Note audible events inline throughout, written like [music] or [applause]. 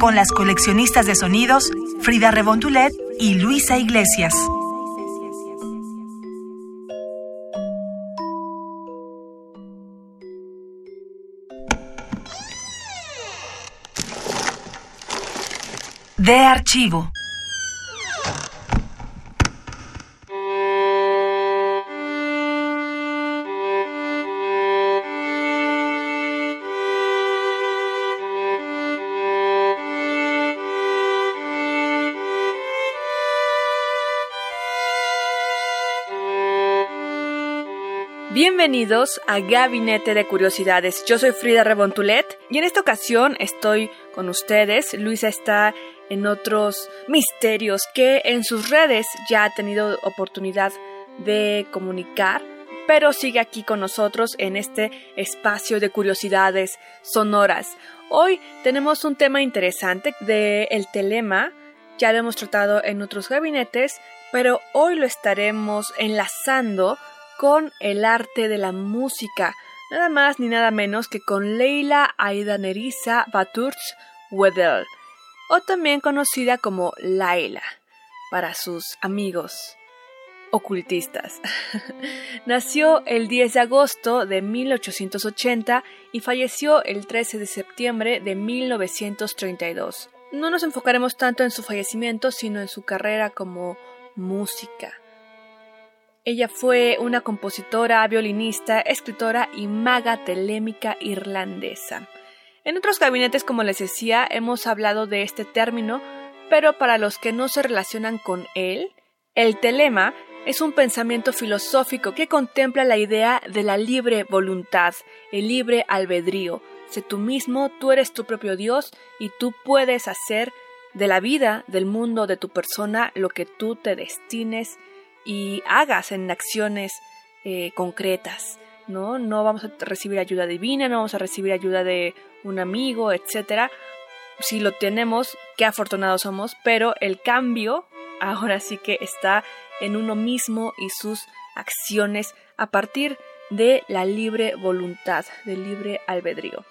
con las coleccionistas de sonidos Frida Rebontulet y Luisa Iglesias. De archivo. Bienvenidos a Gabinete de Curiosidades. Yo soy Frida Rebontulet y en esta ocasión estoy con ustedes. Luisa está en otros misterios que en sus redes ya ha tenido oportunidad de comunicar, pero sigue aquí con nosotros en este espacio de curiosidades sonoras. Hoy tenemos un tema interesante de el telema. Ya lo hemos tratado en otros gabinetes, pero hoy lo estaremos enlazando con el arte de la música, nada más ni nada menos que con Leila Aidaneriza Baturz Wedel, o también conocida como Laila, para sus amigos ocultistas. [laughs] Nació el 10 de agosto de 1880 y falleció el 13 de septiembre de 1932. No nos enfocaremos tanto en su fallecimiento, sino en su carrera como música. Ella fue una compositora, violinista, escritora y maga telémica irlandesa. En otros gabinetes, como les decía, hemos hablado de este término, pero para los que no se relacionan con él, el telema es un pensamiento filosófico que contempla la idea de la libre voluntad, el libre albedrío. Sé tú mismo, tú eres tu propio Dios y tú puedes hacer de la vida, del mundo, de tu persona, lo que tú te destines y hagas en acciones eh, concretas. ¿no? no vamos a recibir ayuda divina, no vamos a recibir ayuda de un amigo, etcétera. Si lo tenemos, qué afortunados somos, pero el cambio ahora sí que está en uno mismo y sus acciones a partir de la libre voluntad, del libre albedrío.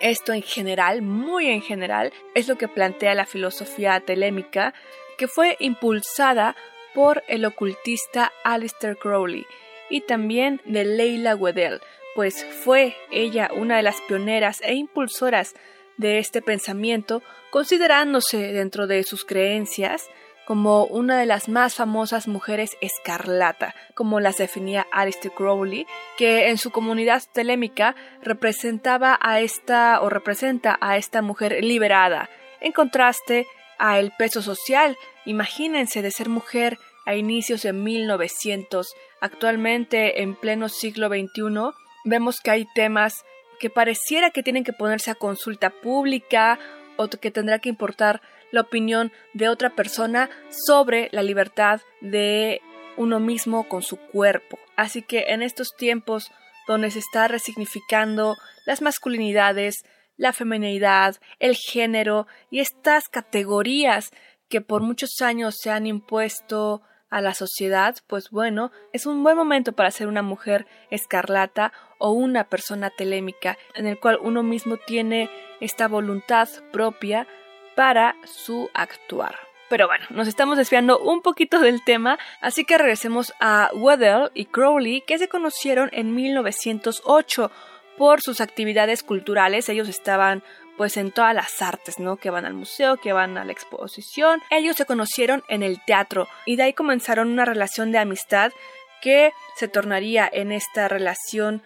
Esto en general, muy en general, es lo que plantea la filosofía telémica, que fue impulsada por el ocultista Alistair Crowley y también de Leila Weddell, pues fue ella una de las pioneras e impulsoras de este pensamiento, considerándose dentro de sus creencias como una de las más famosas mujeres escarlata, como las definía Alistair Crowley, que en su comunidad telémica representaba a esta o representa a esta mujer liberada, en contraste a el peso social Imagínense de ser mujer a inicios de 1900. Actualmente, en pleno siglo XXI, vemos que hay temas que pareciera que tienen que ponerse a consulta pública o que tendrá que importar la opinión de otra persona sobre la libertad de uno mismo con su cuerpo. Así que en estos tiempos donde se está resignificando las masculinidades, la feminidad, el género y estas categorías que por muchos años se han impuesto a la sociedad, pues bueno, es un buen momento para ser una mujer escarlata o una persona telémica, en el cual uno mismo tiene esta voluntad propia para su actuar. Pero bueno, nos estamos desviando un poquito del tema, así que regresemos a Weddell y Crowley, que se conocieron en 1908 por sus actividades culturales. Ellos estaban pues en todas las artes, ¿no? Que van al museo, que van a la exposición. Ellos se conocieron en el teatro y de ahí comenzaron una relación de amistad que se tornaría en esta relación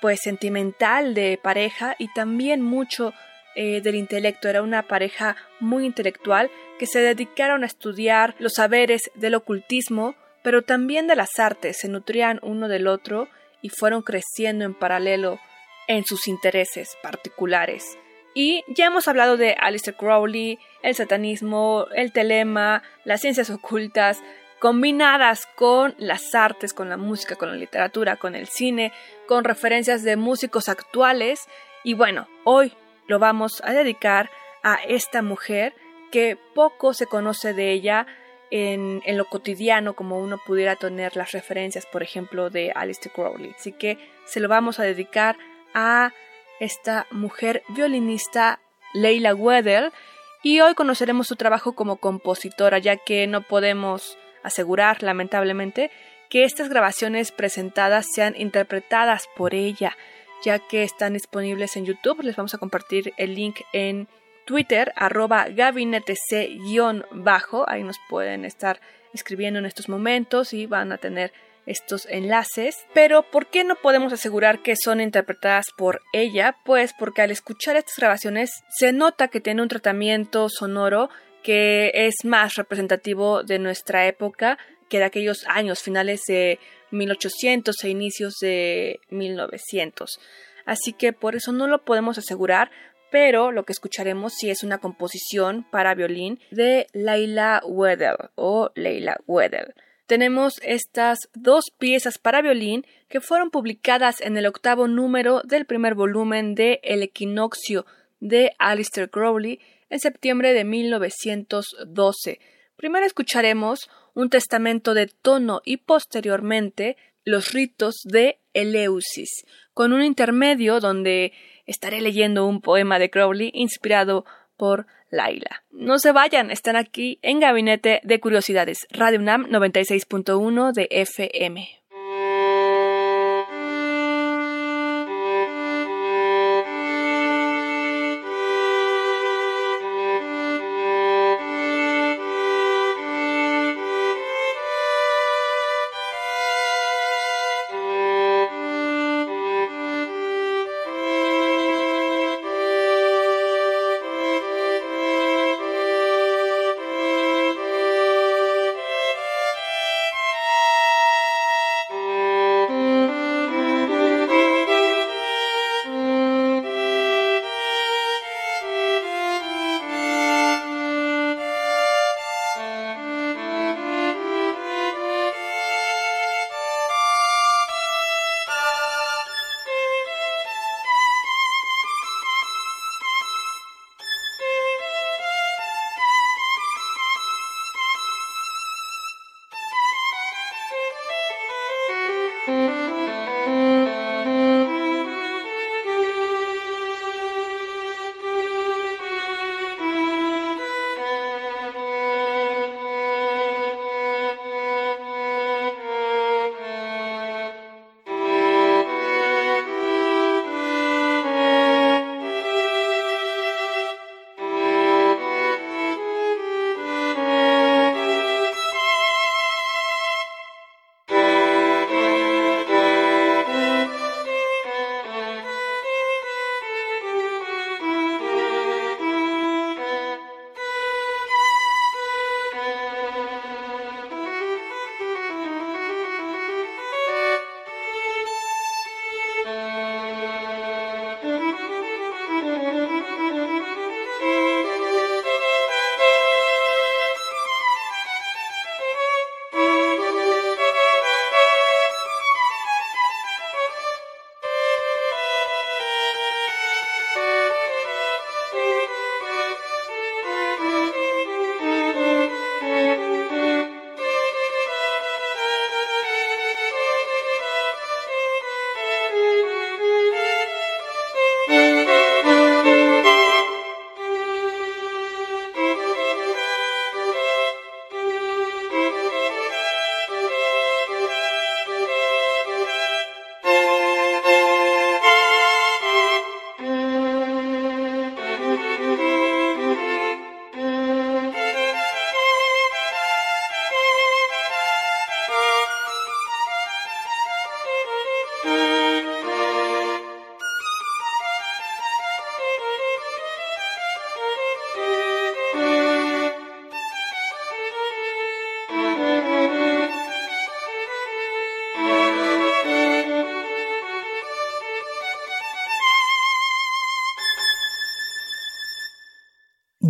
pues sentimental de pareja y también mucho eh, del intelecto. Era una pareja muy intelectual que se dedicaron a estudiar los saberes del ocultismo, pero también de las artes. Se nutrían uno del otro y fueron creciendo en paralelo en sus intereses particulares Y ya hemos hablado de Alistair Crowley, el satanismo, el telema, las ciencias ocultas, combinadas con las artes, con la música, con la literatura, con el cine, con referencias de músicos actuales. Y bueno, hoy lo vamos a dedicar a esta mujer que poco se conoce de ella en, lo cotidiano, como uno pudiera tener las referencias, por ejemplo, de Alistair Crowley. Así que se lo vamos a dedicar a esta mujer violinista, Leila Weddell, y hoy conoceremos su trabajo como compositora, ya que no podemos asegurar, lamentablemente, que estas grabaciones presentadas sean interpretadas por ella, ya que están disponibles en YouTube. Les vamos a compartir el link en Twitter, arroba gabinetec-bajo. Ahí nos pueden estar escribiendo en estos momentos y van a tener estos enlaces. Pero ¿por qué no podemos asegurar que son interpretadas por ella? Pues porque al escuchar estas grabaciones se nota que tiene un tratamiento sonoro que es más representativo de nuestra época que de aquellos años finales de 1800 e inicios de 1900. Así que por eso no lo podemos asegurar, pero lo que escucharemos sí es una composición para violín de Leila Weddell o Leila Weddell. Tenemos estas dos piezas para violín que fueron publicadas en el octavo número del primer volumen de El Equinoccio de Alistair Crowley en septiembre de 1912. Primero escucharemos un testamento de tono y posteriormente los ritos de Eleusis, con un intermedio donde estaré leyendo un poema de Crowley inspirado por Laila. No se vayan, están aquí en Gabinete de Curiosidades, Radio UNAM 96.1 de FM.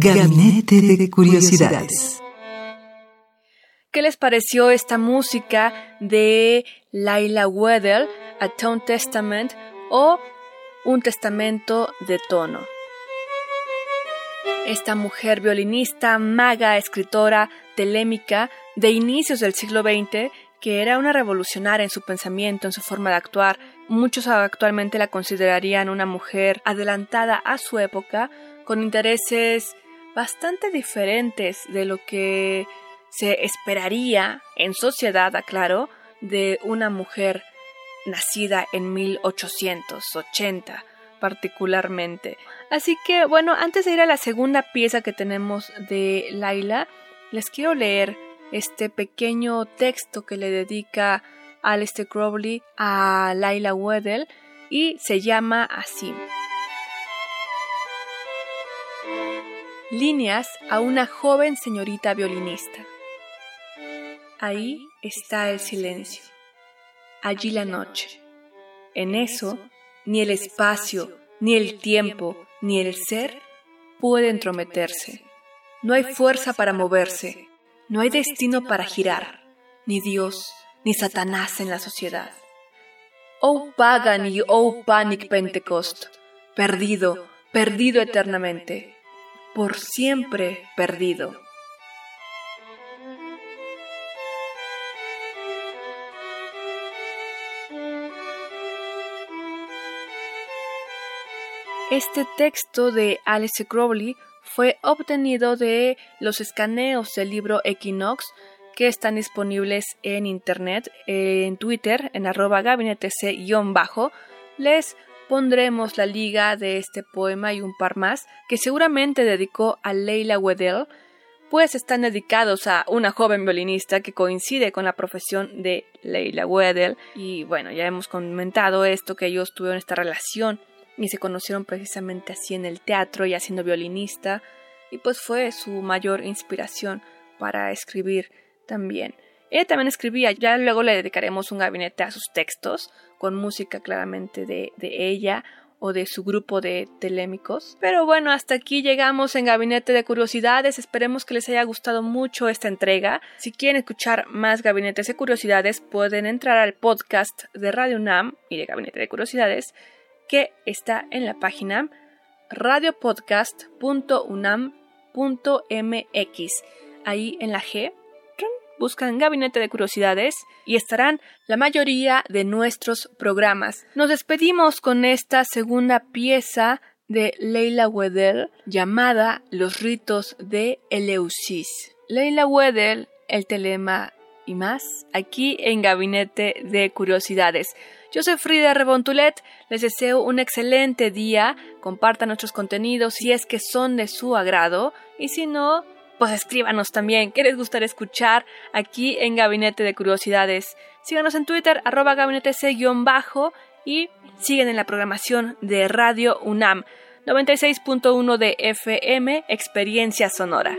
Gabinete de Curiosidades. ¿Qué les pareció esta música de Laila Weddell, A Tone Testament o Un Testamento de Tono? Esta mujer violinista, maga, escritora, telémica de inicios del siglo XX, que era una revolucionaria en su pensamiento, en su forma de actuar. Muchos actualmente la considerarían una mujer adelantada a su época, con intereses bastante diferentes de lo que se esperaría en sociedad, aclaro, de una mujer nacida en 1880 particularmente. Así que bueno, antes de ir a la segunda pieza que tenemos de Laila, les quiero leer este pequeño texto que le dedica Alistair Crowley a Laila Weddell y se llama así. Líneas a una joven señorita violinista. Ahí está el silencio, allí la noche. En eso, ni el espacio, ni el tiempo, ni el ser puede entrometerse. No hay fuerza para moverse, no hay destino para girar, ni Dios, ni Satanás en la sociedad. Oh pagan y oh panic Pentecost, perdido, perdido eternamente, por siempre perdido. Este texto de Alice Crowley fue obtenido de los escaneos del libro Equinox que están disponibles en internet, en Twitter, en arroba gabinetec-bajo. Les pondremos la liga de este poema y un par más que seguramente dedicó a Leila Weddell, pues están dedicados a una joven violinista que coincide con la profesión de Leila Weddell. Y bueno, ya hemos comentado esto, que ellos tuvieron esta relación y se conocieron precisamente así en el teatro y haciendo violinista y pues fue su mayor inspiración para escribir también. Ella también escribía, ya luego le dedicaremos un gabinete a sus textos, con música claramente de, ella o de su grupo de telémicos. Pero bueno, hasta aquí llegamos en Gabinete de Curiosidades. Esperemos que les haya gustado mucho esta entrega. Si quieren escuchar más Gabinetes de Curiosidades, pueden entrar al podcast de Radio UNAM y de Gabinete de Curiosidades que está en la página radiopodcast.unam.mx. Ahí en la G buscan Gabinete de Curiosidades y estarán la mayoría de nuestros programas. Nos despedimos con esta segunda pieza de Leila Weddell llamada Los ritos de Eleusis. Leila Weddell, el telema y más aquí en Gabinete de Curiosidades. Yo soy Frida Rebontulet, les deseo un excelente día, compartan nuestros contenidos si es que son de su agrado y si no, pues escríbanos también qué les gustaría escuchar aquí en Gabinete de Curiosidades. Síganos en Twitter, arroba gabinete bajo y siguen en la programación de Radio UNAM 96.1 de FM, Experiencia Sonora.